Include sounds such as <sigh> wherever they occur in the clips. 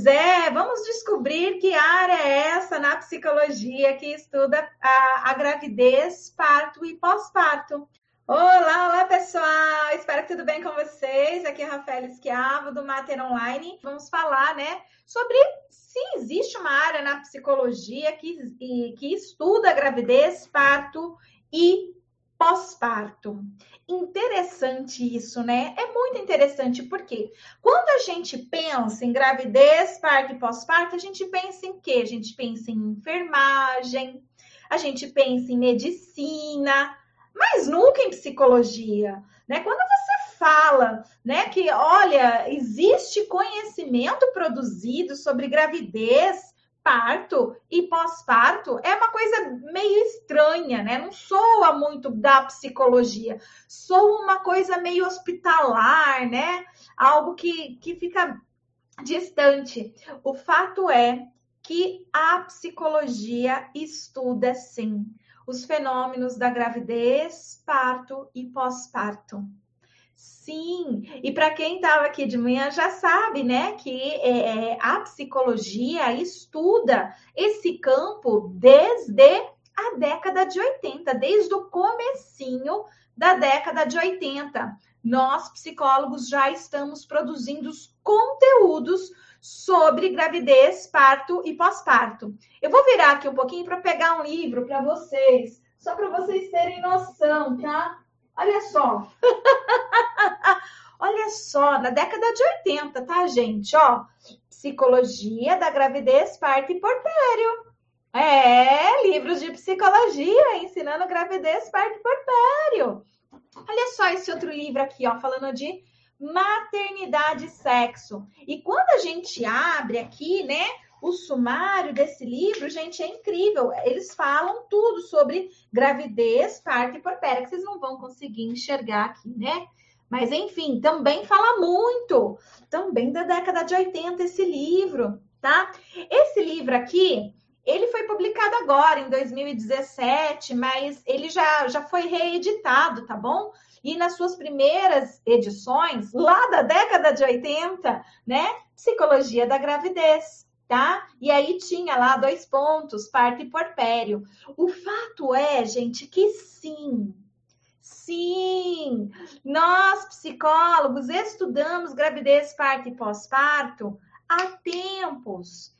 Pois é, vamos descobrir que área é essa na psicologia que estuda a, a gravidez, parto e pós-parto. Olá, olá pessoal! Espero que tudo bem com vocês. Aqui é a Rafael Esquiavo do Mater Online. Vamos falar, né, sobre se existe uma área na psicologia que, que estuda gravidez, parto e pós-parto. Interessante isso, né? É muito interessante, porque quando a gente pensa em gravidez, parto e pós-parto, a gente pensa em quê? A gente pensa em enfermagem, a gente pensa em medicina, mas nunca em psicologia, né? Quando você fala, né, que olha, existe conhecimento produzido sobre gravidez, parto e pós-parto é uma coisa meio estranha, né? Não soa muito da psicologia, soa uma coisa meio hospitalar, né? Algo que, que fica distante. O fato é que a psicologia estuda sim os fenômenos da gravidez, parto e pós-parto. Sim, e para quem estava aqui de manhã já sabe, né, que é, é, a psicologia estuda esse campo desde a década de 80, desde o comecinho da década de 80. Nós, psicólogos, já estamos produzindo os conteúdos sobre gravidez, parto e pós-parto. Eu vou virar aqui um pouquinho para pegar um livro para vocês, só para vocês terem noção, tá? Olha só. <laughs> Olha só, na década de 80, tá, gente? Ó, psicologia da gravidez, parto e porpério. É, livros de psicologia ensinando gravidez, parto e porpério. Olha só esse outro livro aqui, ó, falando de maternidade e sexo. E quando a gente abre aqui, né, o sumário desse livro, gente, é incrível. Eles falam tudo sobre gravidez, parto e porpéria, que vocês não vão conseguir enxergar aqui, né? Mas, enfim, também fala muito, também da década de 80, esse livro, tá? Esse livro aqui, ele foi publicado agora, em 2017, mas ele já, já foi reeditado, tá bom? E nas suas primeiras edições, lá da década de 80, né? Psicologia da gravidez tá? E aí tinha lá dois pontos, parto e porpério. O fato é, gente, que sim, sim, nós psicólogos estudamos gravidez, parto e pós-parto há tempos.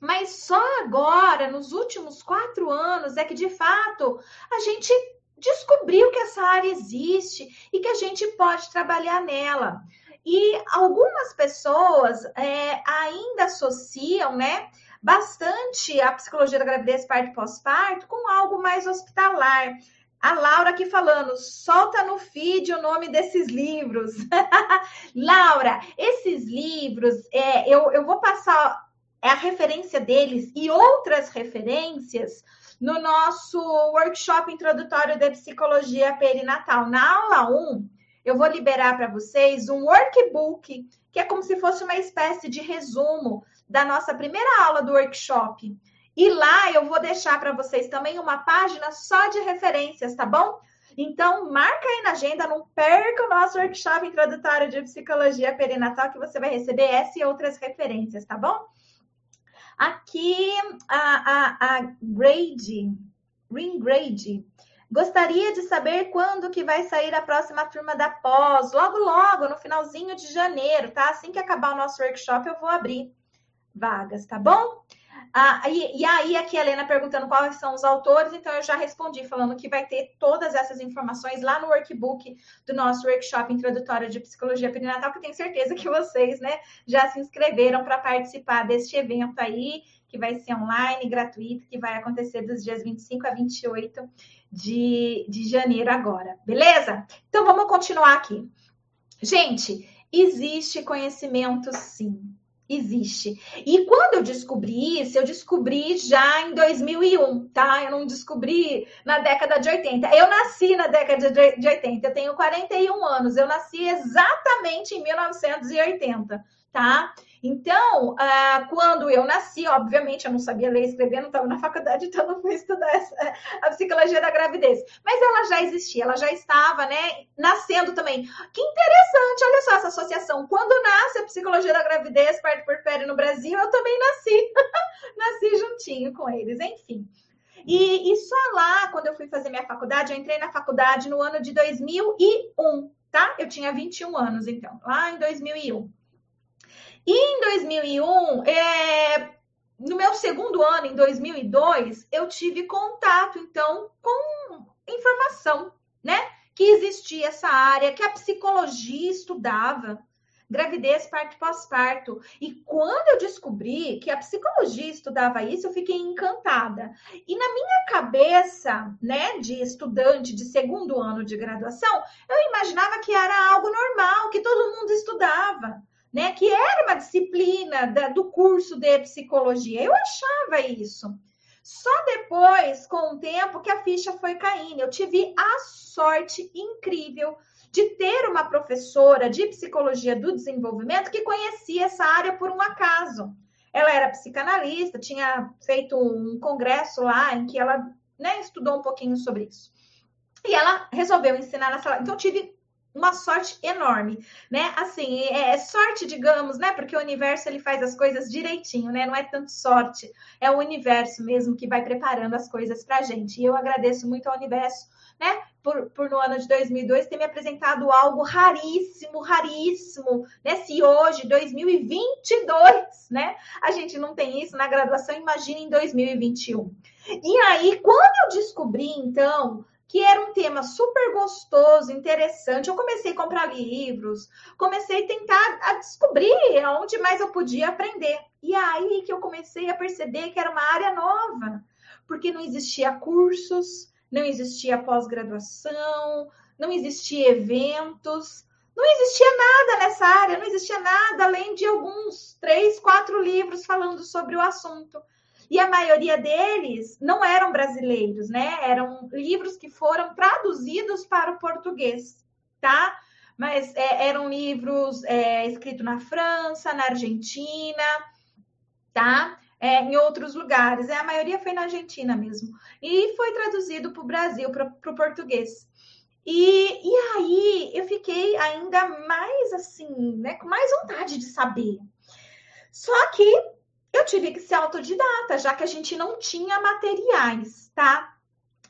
Mas só agora, nos últimos quatro anos, é que de fato a gente descobriu que essa área existe e que a gente pode trabalhar nela. E algumas pessoas é, ainda associam, né? Bastante a psicologia da gravidez, parto e pós-parto com algo mais hospitalar. A Laura aqui falando, solta no feed o nome desses livros. <laughs> Laura, esses livros, é, eu, eu vou passar a referência deles e outras referências no nosso workshop introdutório de psicologia perinatal. Na aula 1, eu vou liberar para vocês um workbook, que é como se fosse uma espécie de resumo da nossa primeira aula do workshop. E lá eu vou deixar para vocês também uma página só de referências, tá bom? Então, marca aí na agenda, não perca o nosso workshop introdutório de psicologia perinatal, que você vai receber essa e outras referências, tá bom? Aqui, a, a, a Grade, Ring Grade, Gostaria de saber quando que vai sair a próxima turma da pós. Logo, logo, no finalzinho de janeiro, tá? Assim que acabar o nosso workshop, eu vou abrir vagas, tá bom? Ah, e, e, aí, aqui a Helena perguntando quais são os autores, então eu já respondi, falando que vai ter todas essas informações lá no workbook do nosso workshop introdutório de psicologia perinatal, que tenho certeza que vocês, né, já se inscreveram para participar deste evento aí, que vai ser online, gratuito, que vai acontecer dos dias 25 a 28 de, de janeiro agora, beleza? Então vamos continuar aqui. Gente, existe conhecimento sim. Existe. E quando eu descobri isso, eu descobri já em 2001, tá? Eu não descobri na década de 80. Eu nasci na década de 80, eu tenho 41 anos, eu nasci exatamente em 1980, tá? Então, ah, quando eu nasci, obviamente, eu não sabia ler e escrever, não estava na faculdade, <laughs> então não fui estudar essa, a psicologia da gravidez. Mas ela já existia, ela já estava, né, nascendo também. Que interessante, olha só essa associação. Quando nasce a psicologia da gravidez, parte por pé no Brasil, eu também nasci. <laughs> nasci juntinho com eles, enfim. E, e só lá, quando eu fui fazer minha faculdade, eu entrei na faculdade no ano de 2001, tá? Eu tinha 21 anos, então, lá em 2001. E em 2001, é, no meu segundo ano, em 2002, eu tive contato, então, com informação, né? Que existia essa área, que a psicologia estudava gravidez, parto pós-parto. E quando eu descobri que a psicologia estudava isso, eu fiquei encantada. E na minha cabeça, né, de estudante de segundo ano de graduação, eu imaginava que era algo normal, que todo mundo estudava né? Que era uma disciplina da, do curso de psicologia. Eu achava isso. Só depois, com o tempo, que a ficha foi caindo. Eu tive a sorte incrível de ter uma professora de psicologia do desenvolvimento que conhecia essa área por um acaso. Ela era psicanalista, tinha feito um congresso lá em que ela né, estudou um pouquinho sobre isso. E ela resolveu ensinar na sala. Então, eu tive uma sorte enorme, né? Assim, é, é sorte, digamos, né? Porque o universo ele faz as coisas direitinho, né? Não é tanto sorte, é o universo mesmo que vai preparando as coisas para gente. E eu agradeço muito ao universo, né? Por, por no ano de 2002 ter me apresentado algo raríssimo, raríssimo, né? Se hoje, 2022, né? A gente não tem isso na graduação, imagina em 2021. E aí, quando eu descobri, então, que era um tema super gostoso, interessante. Eu comecei a comprar livros, comecei a tentar a descobrir onde mais eu podia aprender. E aí que eu comecei a perceber que era uma área nova, porque não existia cursos, não existia pós-graduação, não existia eventos, não existia nada nessa área, não existia nada além de alguns três, quatro livros falando sobre o assunto. E a maioria deles não eram brasileiros, né? Eram livros que foram traduzidos para o português, tá? Mas é, eram livros é, escritos na França, na Argentina, tá? É, em outros lugares. É, a maioria foi na Argentina mesmo. E foi traduzido para o Brasil, para o português. E, e aí eu fiquei ainda mais assim, né? Com mais vontade de saber. Só que eu tive que ser autodidata, já que a gente não tinha materiais, tá?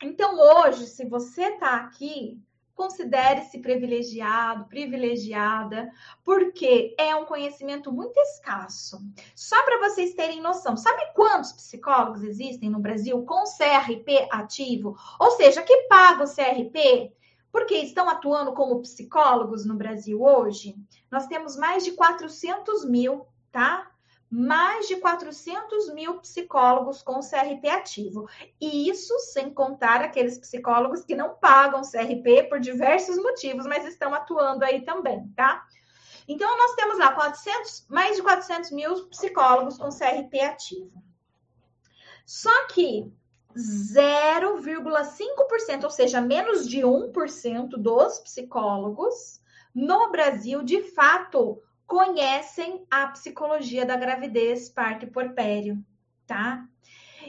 Então, hoje, se você está aqui, considere-se privilegiado, privilegiada, porque é um conhecimento muito escasso. Só para vocês terem noção, sabe quantos psicólogos existem no Brasil com CRP ativo? Ou seja, que pagam CRP? Porque estão atuando como psicólogos no Brasil hoje? Nós temos mais de 400 mil, tá? Mais de 400 mil psicólogos com CRP ativo. E isso sem contar aqueles psicólogos que não pagam CRP por diversos motivos, mas estão atuando aí também, tá? Então, nós temos lá 400, mais de 400 mil psicólogos com CRP ativo. Só que 0,5%, ou seja, menos de 1% dos psicólogos no Brasil, de fato, conhecem a psicologia da gravidez, parto e porpério, tá?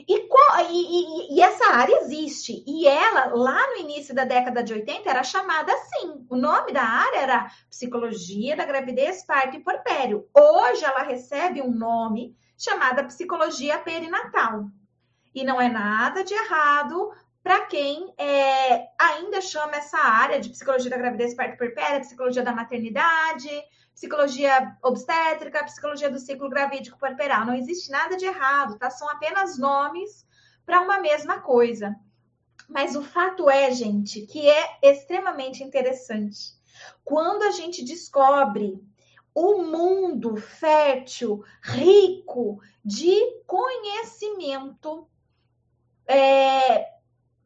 E, e, e, essa área existe. E ela, lá no início da década de 80, era chamada assim. O nome da área era Psicologia da Gravidez, Parto e Porpério. Hoje ela recebe um nome chamada Psicologia Perinatal. E não é nada de errado para quem é, ainda chama essa área de Psicologia da Gravidez, Parto e Porpério, Psicologia da Maternidade, psicologia obstétrica, psicologia do ciclo gravídico puerperal. Não existe nada de errado, tá? São apenas nomes para uma mesma coisa. Mas o fato é, gente, que é extremamente interessante. Quando a gente descobre o mundo fértil, rico de conhecimento é,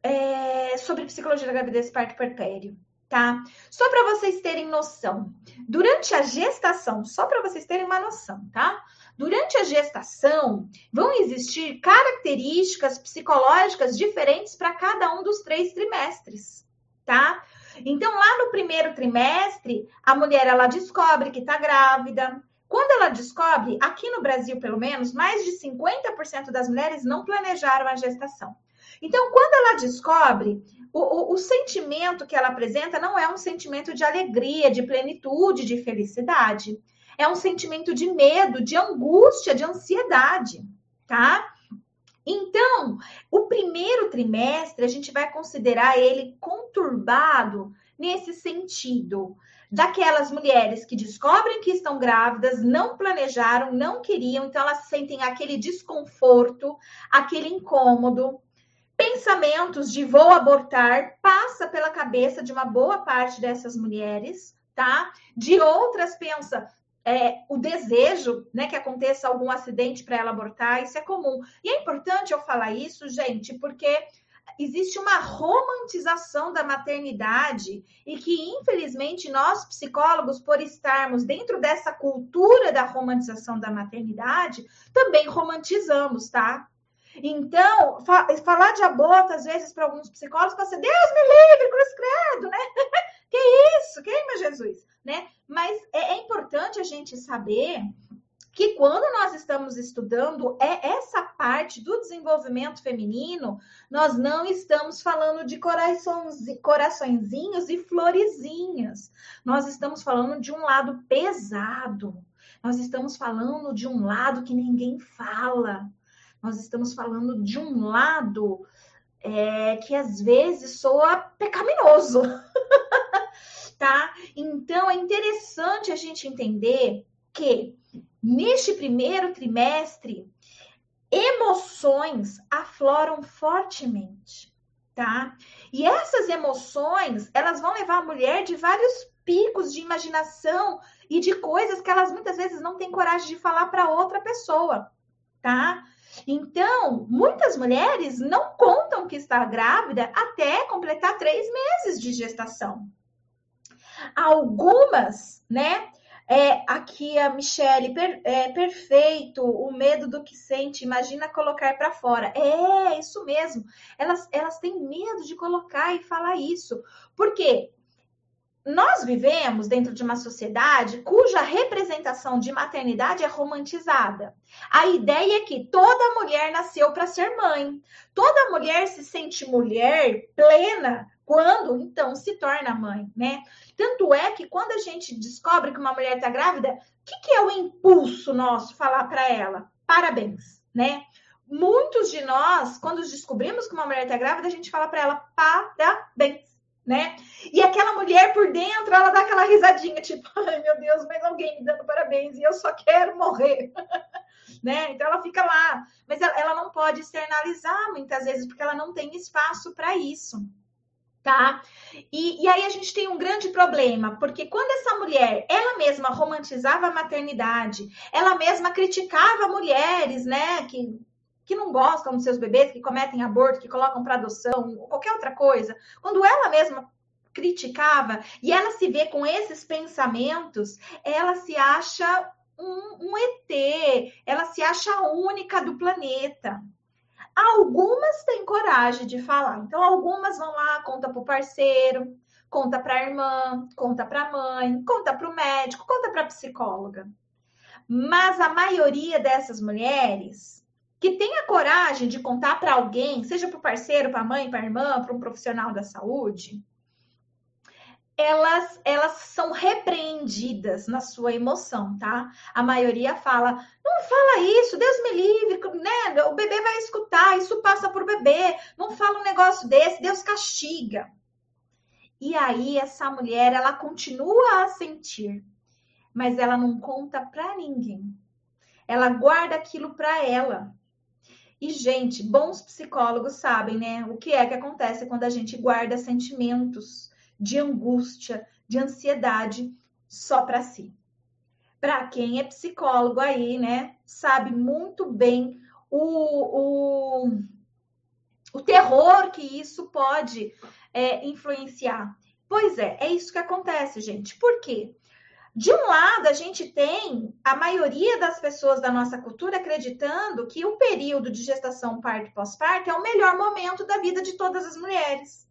é, sobre psicologia da gravidez parto puerpério tá? Só para vocês terem noção. Durante a gestação, só para vocês terem uma noção, tá? Durante a gestação, vão existir características psicológicas diferentes para cada um dos três trimestres, tá? Então, lá no primeiro trimestre, a mulher ela descobre que está grávida, Quando ela descobre, aqui no Brasil pelo menos, mais de 50% das mulheres não planejaram a gestação. Então, quando ela descobre, o, o, o, sentimento que ela apresenta não é um sentimento de alegria, de plenitude, de felicidade. É um sentimento de medo, de angústia, de ansiedade, tá? Então, o primeiro trimestre a gente vai considerar ele conturbado nesse sentido. Daquelas mulheres que descobrem que estão grávidas, não planejaram, não queriam, então elas sentem aquele desconforto, aquele incômodo, pensamentos de vou abortar passa pela cabeça de uma boa parte dessas mulheres, tá? De outras pensa é, o desejo, né, que aconteça algum acidente para ela abortar, isso é comum. E é importante eu falar isso, gente, porque existe uma romantização da maternidade e que, infelizmente, nós psicólogos, por estarmos dentro dessa cultura da romantização da maternidade, também romantizamos, tá? Então, fa falar de aborto, às vezes, para alguns psicólogos, pode ser, Deus me livre, cruz credo, né? <laughs> que isso? Queima Jesus, né? Mas é, é importante a gente saber que quando nós estamos estudando é essa parte do desenvolvimento feminino, nós não estamos falando de coraçõezinhos e florezinhas. Nós estamos falando de um lado pesado. Nós estamos falando de um lado que ninguém fala nós estamos falando de um lado é, que às vezes soa pecaminoso, <laughs> tá? Então é interessante a gente entender que neste primeiro trimestre emoções afloram fortemente, tá? E essas emoções, elas vão levar a mulher de vários picos de imaginação e de coisas que elas muitas vezes não têm coragem de falar para outra pessoa, tá? Então, muitas mulheres não contam que está grávida até completar três meses de gestação. Algumas, né? É, aqui a Michelle, per, é, perfeito, o medo do que sente, imagina colocar para fora. É, isso mesmo. Elas, elas têm medo de colocar e falar isso. Por quê? Nós vivemos dentro de uma sociedade cuja representação de maternidade é romantizada. A ideia é que toda mulher nasceu para ser mãe. Toda mulher se sente mulher plena quando então se torna mãe, né? Tanto é que quando a gente descobre que uma mulher está grávida, o que, que é o impulso nosso falar para ela? Parabéns, né? Muitos de nós, quando descobrimos que uma mulher está grávida, a gente fala para ela parabéns né? E aquela mulher por dentro, ela dá aquela risadinha, tipo, <laughs> ai meu Deus, mas alguém me dando parabéns e eu só quero morrer, <laughs> né? Então ela fica lá, mas ela, ela não pode externalizar muitas vezes, porque ela não tem espaço para isso. Tá? E, e aí a gente tem um grande problema, porque quando essa mulher, ela mesma romantizava a maternidade, ela mesma criticava mulheres, né, que que não gostam dos seus bebês, que cometem aborto, que colocam para adoção, qualquer outra coisa, quando ela mesma criticava e ela se vê com esses pensamentos, ela se acha um, um ET, ela se acha a única do planeta. Algumas têm coragem de falar, então algumas vão lá, conta para o parceiro, conta para a irmã, conta para a mãe, conta para o médico, conta para a psicóloga. Mas a maioria dessas mulheres que tenha coragem de contar para alguém, seja para o parceiro, para a mãe, para a irmã, para um profissional da saúde, elas, elas são repreendidas na sua emoção, tá? A maioria fala, não fala isso, Deus me livre, né? O bebê vai escutar, isso passa por bebê, não fala um negócio desse, Deus castiga. E aí essa mulher, ela continua a sentir, mas ela não conta para ninguém. Ela guarda aquilo para ela. E, gente, bons psicólogos sabem, né? O que é que acontece quando a gente guarda sentimentos de angústia, de ansiedade só para si. Para quem é psicólogo aí, né, sabe muito bem o, o, o terror que isso pode é, influenciar. Pois é, é isso que acontece, gente. Por quê? De um lado, a gente tem a maioria das pessoas da nossa cultura acreditando que o período de gestação, parto e pós-parto é o melhor momento da vida de todas as mulheres,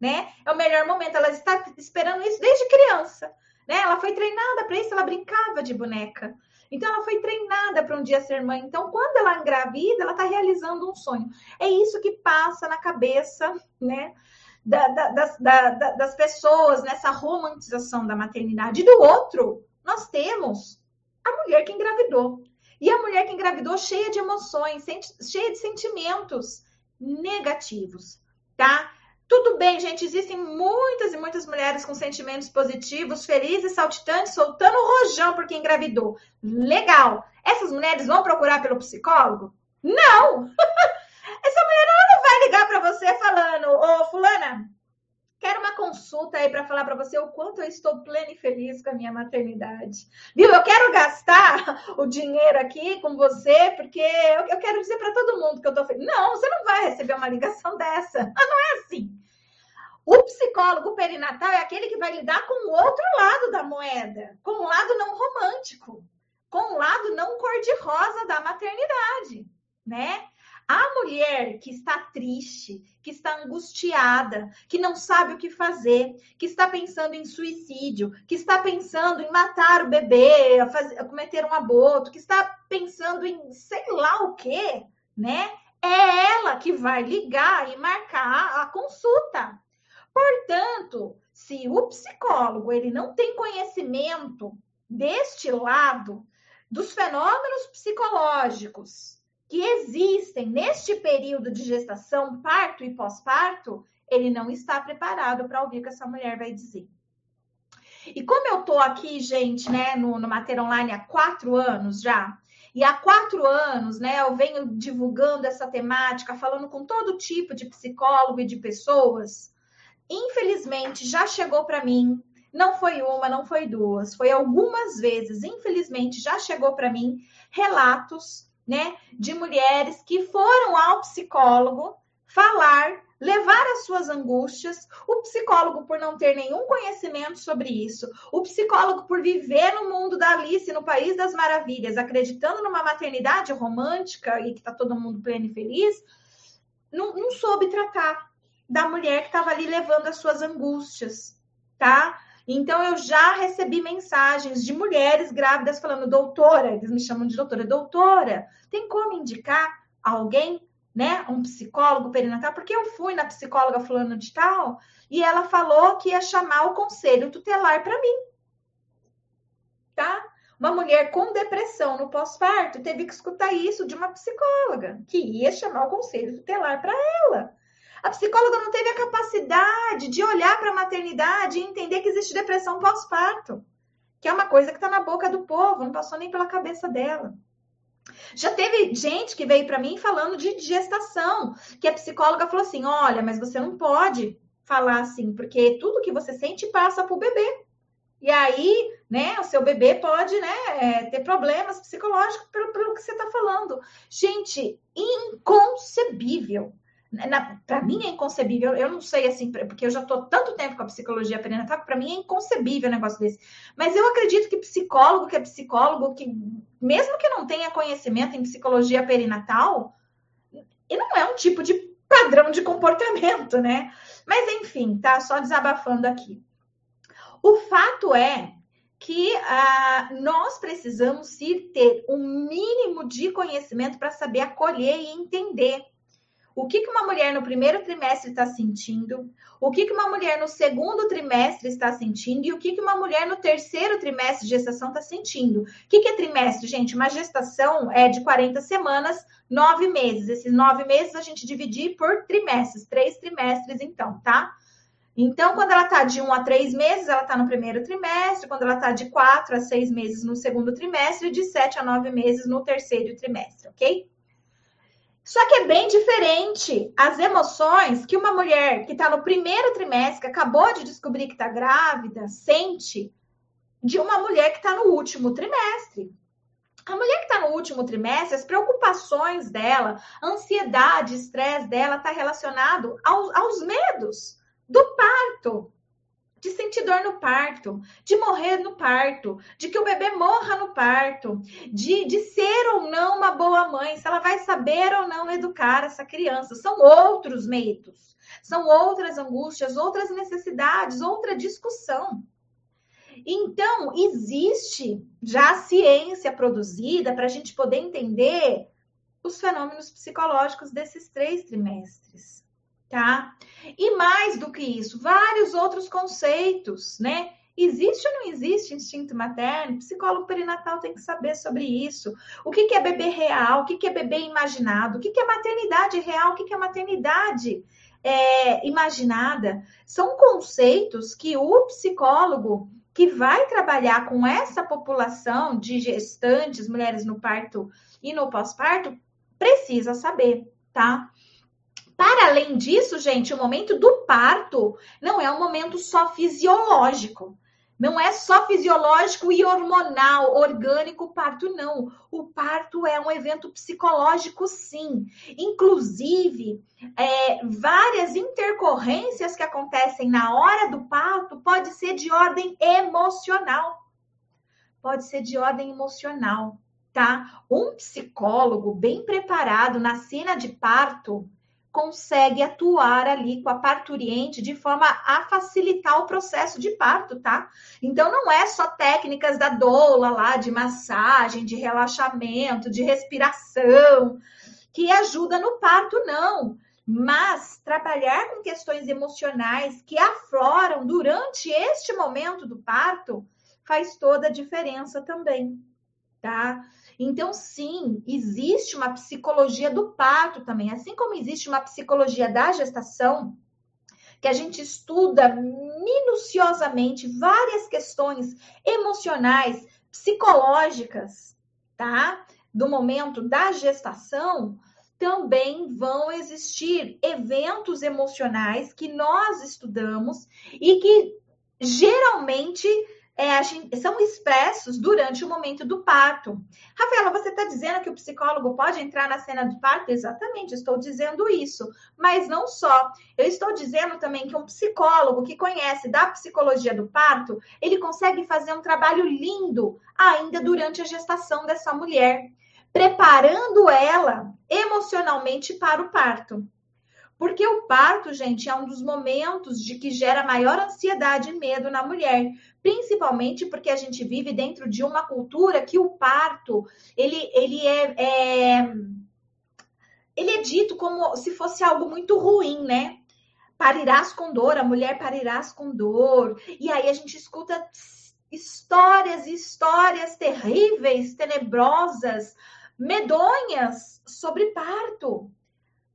né? É o melhor momento, ela está esperando isso desde criança, né? Ela foi treinada para isso, ela brincava de boneca. Então, ela foi treinada para um dia ser mãe. Então, quando ela engravida, ela está realizando um sonho. É isso que passa na cabeça, né? Da, da, das, da, das pessoas nessa romantização da maternidade. E do outro, nós temos a mulher que engravidou. E a mulher que engravidou cheia de emoções, cheia de sentimentos negativos, tá? Tudo bem, gente, existem muitas e muitas mulheres com sentimentos positivos, felizes, saltitantes, soltando rojão porque engravidou. Legal. Essas mulheres vão procurar pelo psicólogo? Não! <laughs> Essa mulher não vai ligar para você falando, ô fulana, Quero uma consulta aí para falar para você o quanto eu estou plena e feliz com a minha maternidade. Viu? Eu quero gastar o dinheiro aqui com você, porque eu, eu quero dizer para todo mundo que eu estou feliz. Não, você não vai receber uma ligação <laughs> dessa. Não é assim. O psicólogo perinatal é aquele que vai lidar com o outro lado da moeda, com o lado não romântico, com o lado não cor-de-rosa da maternidade, né? A mulher que está triste, que está angustiada, que não sabe o que fazer, que está pensando em suicídio, que está pensando em matar o bebê, fazer, cometer um aborto, que está pensando em sei lá o quê, né? É ela que vai ligar e marcar a consulta. Portanto, se o psicólogo ele não tem conhecimento deste lado dos fenômenos psicológicos que existem neste período de gestação, parto e pós-parto, ele não está preparado para ouvir o que essa mulher vai dizer. E como eu tô aqui, gente, né, no, no Mater Online há quatro anos já, e há quatro anos, né, eu venho divulgando essa temática, falando com todo tipo de psicólogo e de pessoas, infelizmente já chegou para mim, não foi uma, não foi duas, foi algumas vezes, infelizmente já chegou para mim relatos né, de mulheres que foram ao psicólogo falar, levar as suas angústias, o psicólogo por não ter nenhum conhecimento sobre isso, o psicólogo por viver no mundo da Alice, no país das maravilhas, acreditando numa maternidade romântica e que tá todo mundo pleno e feliz, não, não soube tratar da mulher que estava ali levando as suas angústias, tá? Então, eu já recebi mensagens de mulheres grávidas falando, doutora, eles me chamam de doutora, doutora, tem como indicar alguém, né, um psicólogo perinatal? Porque eu fui na psicóloga fulano de tal e ela falou que ia chamar o conselho tutelar para mim. Tá? Uma mulher com depressão no pós-parto teve que escutar isso de uma psicóloga, que ia chamar o conselho tutelar para ela. A psicóloga não teve a capacidade de olhar para a maternidade e entender que existe depressão pós-parto, que é uma coisa que está na boca do povo, não passou nem pela cabeça dela. Já teve gente que veio para mim falando de gestação, que a psicóloga falou assim: olha, mas você não pode falar assim, porque tudo que você sente passa para o bebê. E aí, né, o seu bebê pode, né, é, ter problemas psicológicos pelo, pelo que você está falando. Gente, inconcebível para mim é inconcebível, eu não sei assim, porque eu já estou tanto tempo com a psicologia perinatal, para mim é inconcebível um negócio desse. Mas eu acredito que psicólogo que é psicólogo, que mesmo que não tenha conhecimento em psicologia perinatal, e não é um tipo de padrão de comportamento, né? Mas enfim, tá só desabafando aqui. O fato é que ah, nós precisamos sim ter um mínimo de conhecimento para saber acolher e entender o que, que uma mulher no primeiro trimestre está sentindo, o que, que uma mulher no segundo trimestre está sentindo e o que, que uma mulher no terceiro trimestre de gestação está sentindo. O que, é trimestre, gente? Uma gestação é de 40 semanas, nove meses. Esses nove meses a gente dividir por trimestres, três trimestres, então, tá? Então, quando ela está de um a três meses, ela está no primeiro trimestre. Quando ela está de quatro a seis meses no segundo trimestre, e de sete a nove meses no terceiro trimestre, ok? Só que é bem diferente as emoções que uma mulher que está no primeiro trimestre, que acabou de descobrir que está grávida, sente de uma mulher que está no último trimestre. A mulher que está no último trimestre, as preocupações dela, ansiedade, estresse dela está relacionado aos, aos medos do parto, de sentir dor no parto, de morrer no parto, de que o bebê morra no parto, de, de ser ou não uma boa mãe, se ela vai saber ou não educar essa criança. São outros medos, são outras angústias, outras necessidades, outra discussão. Então, existe já ciência produzida para a gente poder entender os fenômenos psicológicos desses três trimestres, tá? E mais do que isso, vários outros conceitos, né? Existe ou não existe instinto materno? O psicólogo perinatal tem que saber sobre isso. O que, é bebê real? O que, é bebê imaginado? O que, é maternidade real? O que, é maternidade é, imaginada? São conceitos que o psicólogo que vai trabalhar com essa população de gestantes, mulheres no parto e no pós-parto, precisa saber, tá? Para além disso, gente, o momento do parto não é um momento só fisiológico. Não é só fisiológico e hormonal, orgânico o parto, não. O parto é um evento psicológico, sim. Inclusive, é, várias intercorrências que acontecem na hora do parto pode ser de ordem emocional. Pode ser de ordem emocional, tá? Um psicólogo bem preparado na cena de parto, consegue atuar ali com a parturiente de forma a facilitar o processo de parto, tá? Então não é só técnicas da doula lá de massagem, de relaxamento, de respiração que ajuda no parto, não. Mas trabalhar com questões emocionais que afloram durante este momento do parto faz toda a diferença também, tá? Então, sim, existe uma psicologia do parto também, assim como existe uma psicologia da gestação, que a gente estuda minuciosamente várias questões emocionais, psicológicas, tá? Do momento da gestação, também vão existir eventos emocionais que nós estudamos e que geralmente é, são expressos durante o momento do parto. Rafaela, você está dizendo que o psicólogo pode entrar na cena do parto? Exatamente, estou dizendo isso. Mas não só. Eu estou dizendo também que um psicólogo que conhece da psicologia do parto, ele consegue fazer um trabalho lindo ainda durante a gestação dessa mulher, preparando ela emocionalmente para o parto. Porque o parto, gente, é um dos momentos de que gera maior ansiedade e medo na mulher, principalmente porque a gente vive dentro de uma cultura que o parto ele, ele é, é ele é dito como se fosse algo muito ruim, né? Parirás com dor, a mulher parirás com dor. E aí a gente escuta histórias e histórias terríveis, tenebrosas, medonhas sobre parto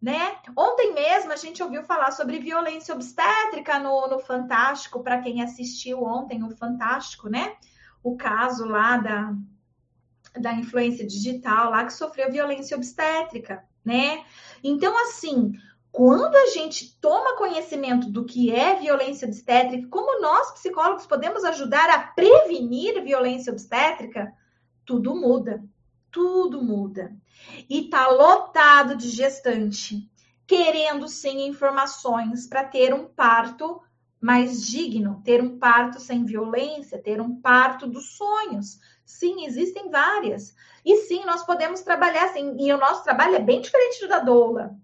né? Ontem mesmo a gente ouviu falar sobre violência obstétrica no, no Fantástico, para quem assistiu ontem o Fantástico, né? O caso lá da, da influência digital, lá que sofreu violência obstétrica, né? Então, assim, quando a gente toma conhecimento do que é violência obstétrica, como nós, psicólogos, podemos ajudar a prevenir violência obstétrica, tudo muda. Tudo muda e tá lotado de gestante querendo sim informações para ter um parto mais digno, ter um parto sem violência, ter um parto dos sonhos. Sim, existem várias. E sim, nós podemos trabalhar assim, e o nosso trabalho é bem diferente do da doula.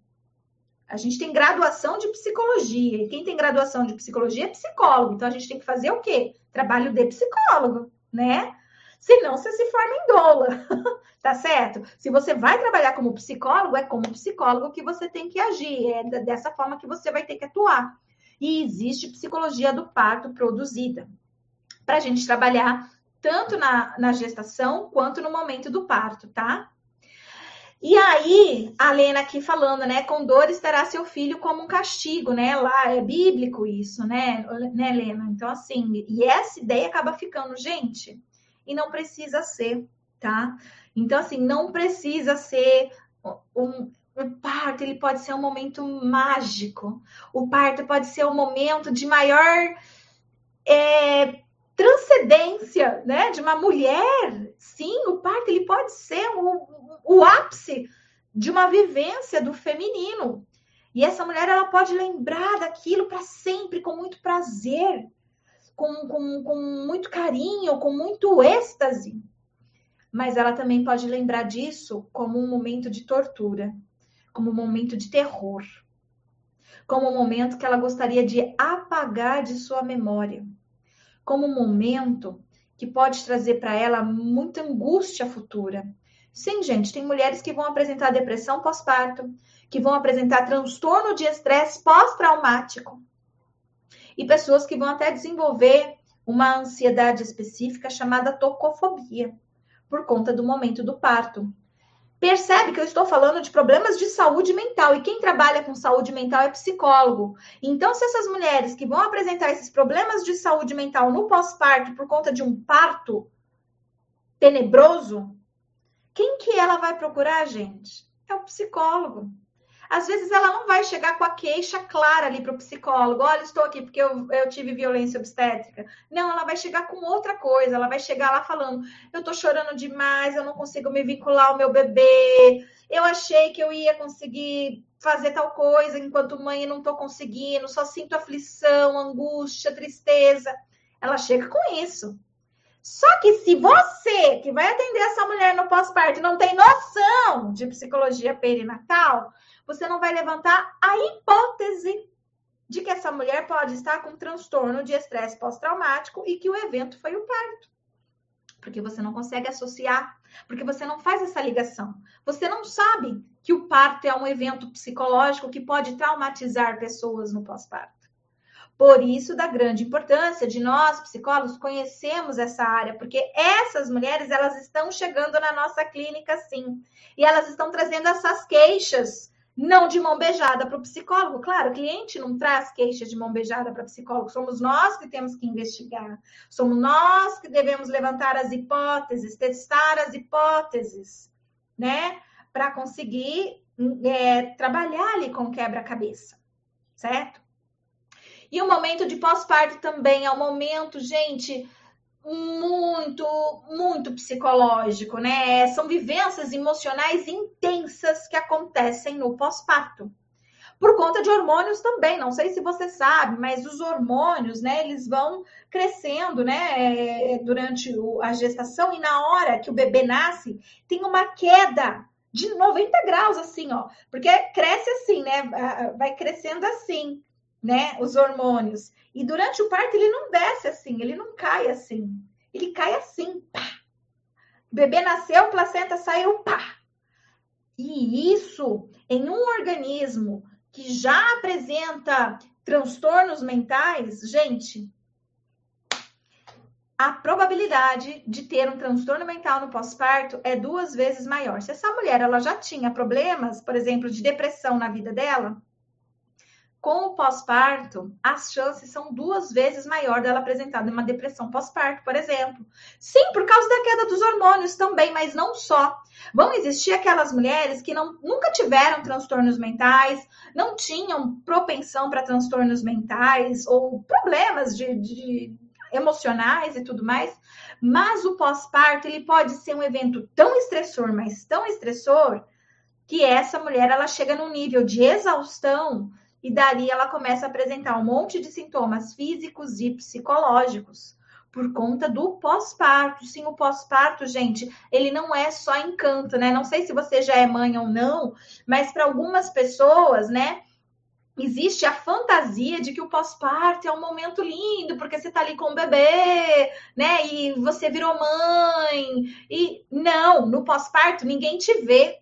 A gente tem graduação de psicologia, e quem tem graduação de psicologia é psicólogo. Então a gente tem que fazer o quê? Trabalho de psicólogo, né? Senão você se forma em doula, <laughs> tá certo? Se você vai trabalhar como psicólogo, é como psicólogo que você tem que agir, é dessa forma que você vai ter que atuar. E existe psicologia do parto produzida para a gente trabalhar tanto na, na gestação quanto no momento do parto, tá? E aí, a Lena aqui falando, né? Com dores terá seu filho como um castigo, né? Lá é bíblico isso, né, né, Lena? Então, assim, e essa ideia acaba ficando, gente, e não precisa ser, tá? Então, assim, não precisa ser um, o parto, ele pode ser um momento mágico. O parto pode ser um momento de maior é, transcendência, né? De uma mulher. Sim, o parto, ele pode ser o, o ápice de uma vivência do feminino. E essa mulher, ela pode lembrar daquilo para sempre, com muito prazer com, com, com muito carinho, com muito êxtase. Mas ela também pode lembrar disso como um momento de tortura, como um momento de terror, como um momento que ela gostaria de apagar de sua memória, como um momento que pode trazer para ela muita angústia futura. Sim, gente, tem mulheres que vão apresentar depressão pós-parto, que vão apresentar transtorno de estresse pós-traumático. E pessoas que vão até desenvolver uma ansiedade específica chamada tocofobia, por conta do momento do parto. Percebe que eu estou falando de problemas de saúde mental e quem trabalha com saúde mental é psicólogo. Então, se essas mulheres que vão apresentar esses problemas de saúde mental no pós-parto por conta de um parto tenebroso, quem que ela vai procurar, gente? É o psicólogo. Às vezes ela não vai chegar com a queixa clara ali para o psicólogo. Olha, estou aqui porque eu, eu tive violência obstétrica. Não, ela vai chegar com outra coisa. Ela vai chegar lá falando: eu estou chorando demais, eu não consigo me vincular ao meu bebê. Eu achei que eu ia conseguir fazer tal coisa enquanto mãe não estou conseguindo. Só sinto aflição, angústia, tristeza. Ela chega com isso. Só que se você que vai atender essa mulher no pós-parto não tem noção de psicologia perinatal, você não vai levantar a hipótese de que essa mulher pode estar com transtorno de estresse pós-traumático e que o evento foi o parto. Porque você não consegue associar, porque você não faz essa ligação. Você não sabe que o parto é um evento psicológico que pode traumatizar pessoas no pós-parto. Por isso, da grande importância de nós, psicólogos, conhecemos essa área, porque essas mulheres, elas estão chegando na nossa clínica, sim, e elas estão trazendo essas queixas não de mão beijada para o psicólogo. Claro, o cliente não traz queixas de mão beijada para psicólogo, somos nós que temos que investigar, somos nós que devemos levantar as hipóteses, testar as hipóteses, né? Para conseguir é, trabalhar ali com quebra-cabeça, certo? E o momento de pós-parto também é um momento, gente, muito, muito psicológico, né? São vivências emocionais intensas que acontecem no pós-parto. Por conta de hormônios também, não sei se você sabe, mas os hormônios, né, eles vão crescendo, né, é, durante a gestação e na hora que o bebê nasce, tem uma queda de 90 graus, assim, ó, porque cresce assim, né, vai crescendo assim né, os hormônios. E durante o parto ele não desce assim, ele não cai assim. Ele cai assim, pá. O bebê nasceu, placenta saiu, pá. E isso em um organismo que já apresenta transtornos mentais, gente, a probabilidade de ter um transtorno mental no pós-parto é duas vezes maior. Se essa mulher ela já tinha problemas, por exemplo, de depressão na vida dela, com o pós-parto, as chances são duas vezes maior dela apresentar uma depressão pós-parto, por exemplo. Sim, por causa da queda dos hormônios também, mas não só. Vão existir aquelas mulheres que não, nunca tiveram transtornos mentais, não tinham propensão para transtornos mentais ou problemas de, de emocionais e tudo mais, mas o pós-parto ele pode ser um evento tão estressor, mas tão estressor, que essa mulher ela chega num nível de exaustão e dali ela começa a apresentar um monte de sintomas físicos e psicológicos por conta do pós-parto. Sim, o pós-parto, gente, ele não é só encanto, né? Não sei se você já é mãe ou não, mas para algumas pessoas, né? Existe a fantasia de que o pós-parto é um momento lindo, porque você tá ali com o bebê, né? E você virou mãe. E não, no pós-parto ninguém te vê.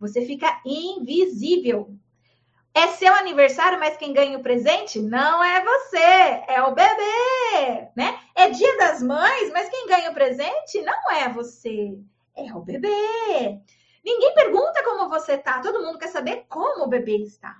Você fica invisível. É seu aniversário, mas quem ganha o presente não é você, é o bebê, né? É dia das mães, mas quem ganha o presente não é você, é o bebê. Ninguém pergunta como você tá, todo mundo quer saber como o bebê está.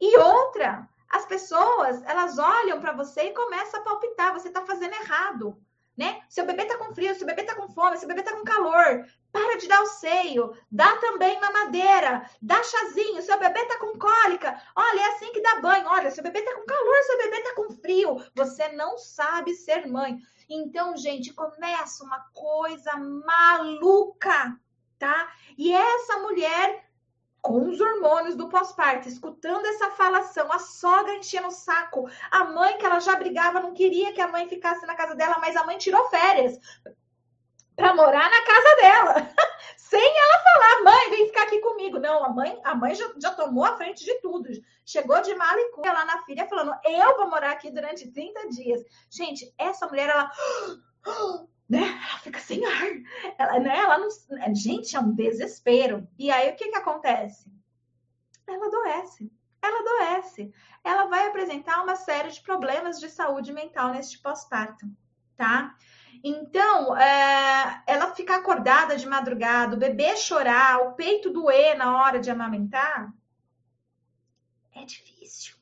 E outra, as pessoas, elas olham para você e começam a palpitar, você está fazendo errado né? Seu bebê tá com frio, seu bebê tá com fome, seu bebê tá com calor. Para de dar o seio, dá também mamadeira, dá chazinho, seu bebê tá com cólica. Olha, é assim que dá banho. Olha, seu bebê tá com calor, seu bebê tá com frio. Você não sabe ser mãe. Então, gente, começa uma coisa maluca, tá? E essa mulher com os hormônios do pós-parto, escutando essa falação, a sogra enchendo o saco, a mãe que ela já brigava, não queria que a mãe ficasse na casa dela, mas a mãe tirou férias para morar na casa dela, <laughs> sem ela falar, mãe, vem ficar aqui comigo. Não, mãe, a mãe já, já tomou a frente de tudo. Chegou de mala e lá na filha falando: "Eu vou morar aqui durante 30 dias". Gente, essa mulher ela <gasps> <gasps> né? Ela fica sem ar. Ela, né? Ela não, gente, é um desespero. E aí o que que acontece? Ela adoece. Ela adoece. Ela vai apresentar uma série de problemas de saúde mental neste pós-parto, tá? Então, é, ela ficar acordada de madrugada, o bebê chorar, o peito doer na hora de amamentar, é difícil.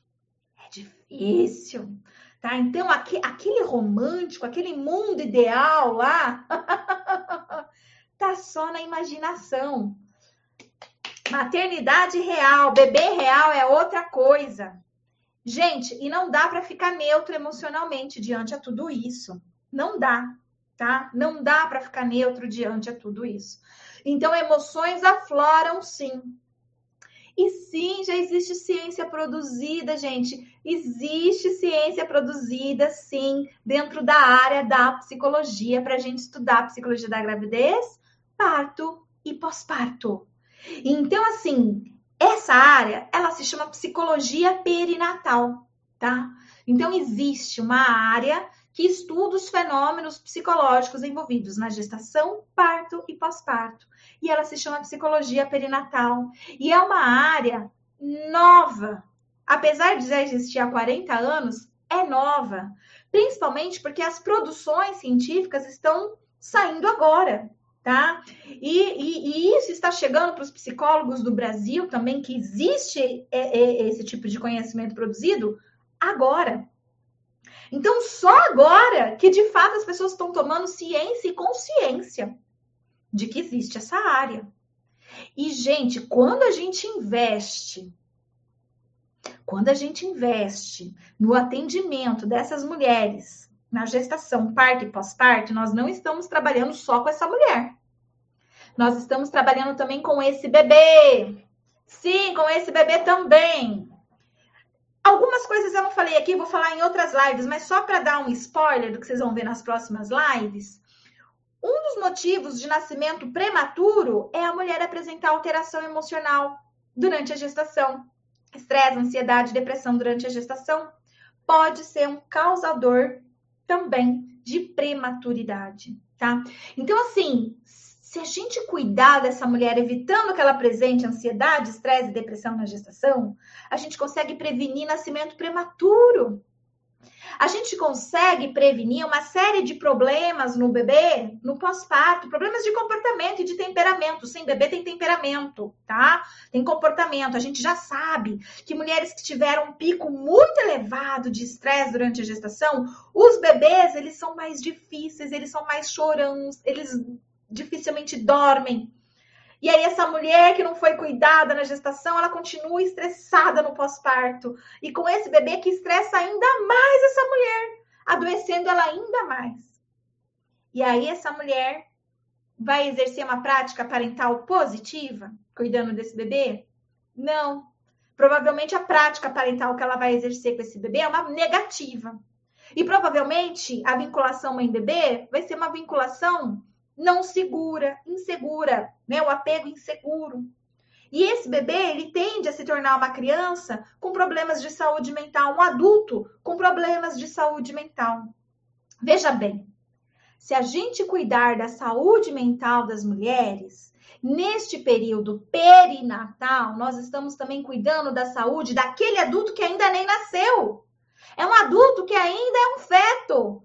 É difícil. Tá? Então, aqui, aquele romântico, aquele mundo ideal lá, <laughs> tá só na imaginação. Maternidade real, bebê real é outra coisa. Gente, e não dá para ficar neutro emocionalmente diante a tudo isso. Não dá, tá? Não dá para ficar neutro diante a tudo isso. Então, emoções afloram sim. E sim, já existe ciência produzida, gente. Existe ciência produzida, sim, dentro da área da psicologia, para a gente estudar a psicologia da gravidez, parto e pós-parto. Então, assim, essa área, ela se chama psicologia perinatal, tá? Então, existe uma área que estuda os fenômenos psicológicos envolvidos na gestação, parto e pós-parto. E ela se chama psicologia perinatal. E é uma área nova. Apesar de já existir há 40 anos, é nova. Principalmente porque as produções científicas estão saindo agora, tá? E, e, e isso está chegando para os psicólogos do Brasil também, que existe esse tipo de conhecimento produzido agora. Então, só agora que de fato as pessoas estão tomando ciência e consciência de que existe essa área. E, gente, quando a gente investe, quando a gente investe no atendimento dessas mulheres na gestação, parto e pós-parto, nós não estamos trabalhando só com essa mulher. Nós estamos trabalhando também com esse bebê. Sim, com esse bebê também. Algumas coisas eu não falei aqui, vou falar em outras lives, mas só para dar um spoiler do que vocês vão ver nas próximas lives. Um dos motivos de nascimento prematuro é a mulher apresentar alteração emocional durante a gestação. Estresse, ansiedade, depressão durante a gestação pode ser um causador também de prematuridade, tá? Então, assim, se a gente cuidar dessa mulher, evitando que ela apresente ansiedade, estresse e depressão na gestação, a gente consegue prevenir nascimento prematuro. A gente consegue prevenir uma série de problemas no bebê, no pós-parto, problemas de comportamento e de temperamento. Sem bebê tem temperamento, tá? Tem comportamento. A gente já sabe que mulheres que tiveram um pico muito elevado de estresse durante a gestação, os bebês, eles são mais difíceis, eles são mais chorãos, eles dificilmente dormem. E aí, essa mulher que não foi cuidada na gestação, ela continua estressada no pós-parto. E com esse bebê que estressa ainda mais essa mulher, adoecendo ela ainda mais. E aí, essa mulher vai exercer uma prática parental positiva, cuidando desse bebê? Não. Provavelmente a prática parental que ela vai exercer com esse bebê é uma negativa. E provavelmente a vinculação mãe-bebê vai ser uma vinculação não segura, insegura, né? O apego inseguro. E esse bebê, ele tende a se tornar uma criança com problemas de saúde mental, um adulto com problemas de saúde mental. Veja bem, se a gente cuidar da saúde mental das mulheres, neste período perinatal, nós estamos também cuidando da saúde daquele adulto que ainda nem nasceu. É um adulto que ainda é um feto,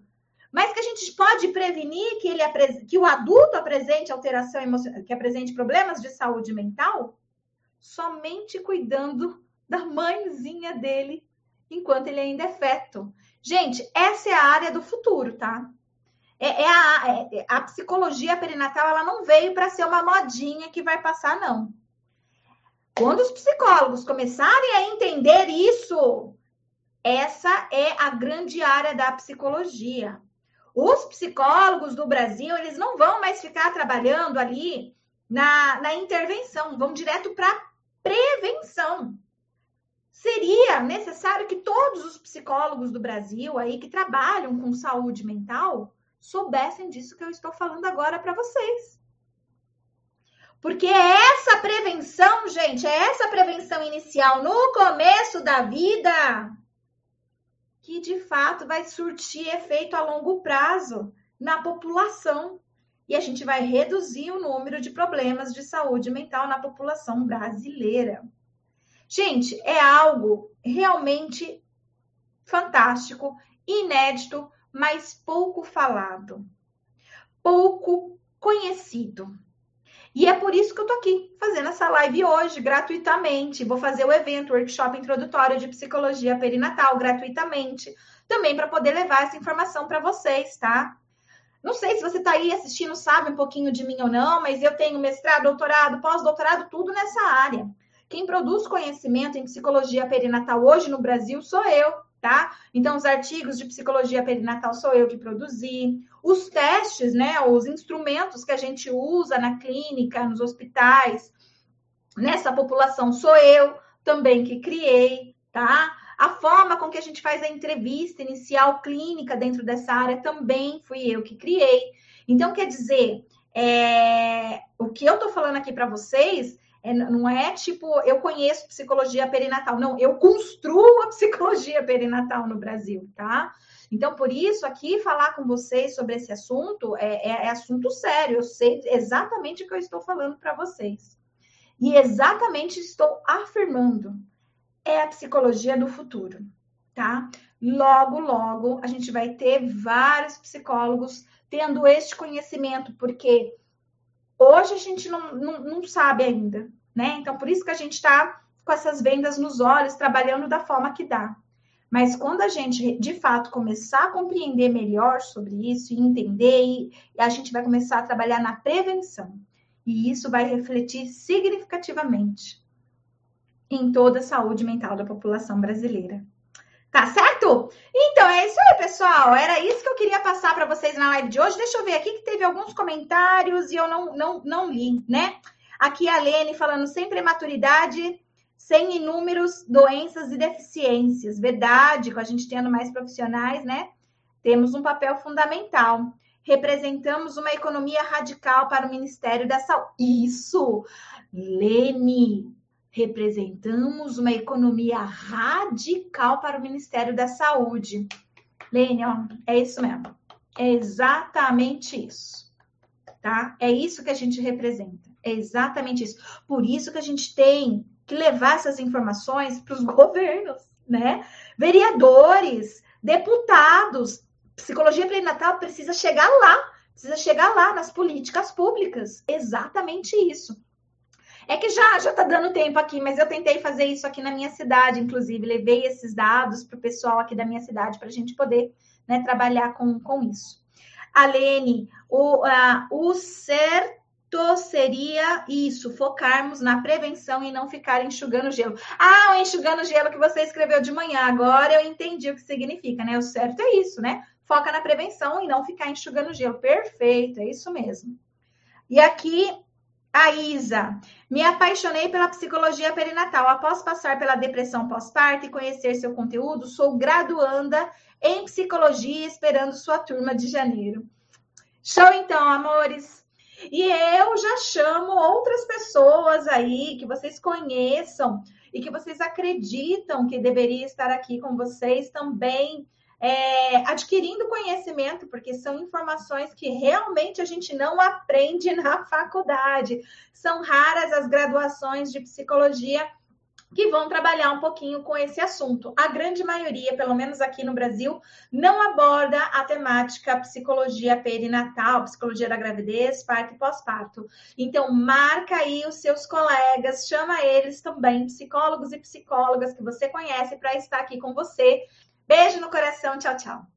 mas que a gente pode prevenir que, ele, que o adulto apresente alteração emocional, que apresente problemas de saúde mental, somente cuidando da mãezinha dele enquanto ele ainda é feto. Gente, essa é a área do futuro, tá? É, é a, é, a psicologia perinatal, ela não veio para ser uma modinha que vai passar, não. Quando os psicólogos começarem a entender isso, essa é a grande área da psicologia. Os psicólogos do Brasil, eles não vão mais ficar trabalhando ali na, na intervenção, vão direto para prevenção. Seria necessário que todos os psicólogos do Brasil aí que trabalham com saúde mental soubessem disso que eu estou falando agora para vocês. Porque é essa prevenção gente, é essa prevenção inicial no começo da vida que de fato vai surtir efeito a longo prazo na população. E a gente vai reduzir o número de problemas de saúde mental na população brasileira. Gente, é algo realmente fantástico, inédito, mas pouco falado, pouco conhecido. E é por isso que eu tô aqui fazendo essa live hoje, gratuitamente. Vou fazer o evento, workshop introdutório de psicologia perinatal, gratuitamente, também para poder levar essa informação para vocês, tá? Não sei se você está aí assistindo, sabe um pouquinho de mim ou não, mas eu tenho mestrado, doutorado, pós-doutorado, tudo nessa área. Quem produz conhecimento em psicologia perinatal hoje no Brasil sou eu, tá? Então, os artigos de psicologia perinatal sou eu que produzi. Os testes, né? Os instrumentos que a gente usa na clínica, nos hospitais, nessa população sou eu também que criei, tá? A forma com que a gente faz a entrevista inicial clínica dentro dessa área também fui eu que criei. Então, quer dizer, é, o que eu tô falando aqui para vocês é, não é tipo, eu conheço psicologia perinatal. Não, eu construo a <laughs> psicologia perinatal no Brasil, tá? Então, por isso, aqui falar com vocês sobre esse assunto é, é, é assunto sério. Eu sei exatamente o que eu estou falando para vocês. E exatamente estou afirmando. É a psicologia do futuro, tá? Logo, logo, a gente vai ter vários psicólogos tendo este conhecimento, porque Hoje a gente não, não, não sabe ainda, né? Então, por isso que a gente está com essas vendas nos olhos, trabalhando da forma que dá. Mas quando a gente, de fato, começar a compreender melhor sobre isso e entender, a gente vai começar a trabalhar na prevenção. E isso vai refletir significativamente em toda a saúde mental da população brasileira. Tá certo? Então é isso aí, pessoal. Era isso que eu queria passar para vocês na live de hoje. Deixa eu ver aqui que teve alguns comentários e eu não, não, não li, né? Aqui a Lene falando sem prematuridade, sem inúmeros doenças e deficiências. Verdade, com a gente tendo mais profissionais, né? Temos um papel fundamental. Representamos uma economia radical para o Ministério da Saúde. Isso! Lene, representamos uma economia radical para o Ministério da Saúde. Lênia, é isso mesmo. É exatamente isso. Tá? É isso que a gente representa. É exatamente isso. Por isso que a gente tem que levar essas informações para os <laughs> governos, né? Vereadores, deputados. Psicologia perinatal precisa chegar lá, precisa chegar lá nas políticas públicas. Exatamente isso. É que já já está dando tempo aqui, mas eu tentei fazer isso aqui na minha cidade, inclusive levei esses dados para o pessoal aqui da minha cidade para a gente poder né, trabalhar com, com isso. Alene, o, uh, o certo seria isso, focarmos na prevenção e não ficar enxugando gelo. Ah, o enxugando gelo que você escreveu de manhã, agora eu entendi o que significa, né? O certo é isso, né? Foca na prevenção e não ficar enxugando gelo. Perfeito, é isso mesmo. E aqui a Isa, me apaixonei pela psicologia perinatal. Após passar pela depressão pós-parto e conhecer seu conteúdo, sou graduanda em psicologia, esperando sua turma de janeiro. Show então, amores! E eu já chamo outras pessoas aí que vocês conheçam e que vocês acreditam que deveria estar aqui com vocês também é, adquirindo conhecimento, porque são informações que realmente a gente não aprende na faculdade. São raras as graduações de psicologia que vão trabalhar um pouquinho com esse assunto. A grande maioria, pelo menos aqui no Brasil, não aborda a temática psicologia perinatal, psicologia da gravidez, parto e pós-parto. Então, marca aí os seus colegas, chama eles também, psicólogos e psicólogas que você conhece, para estar aqui com você Beijo no coração, tchau, tchau.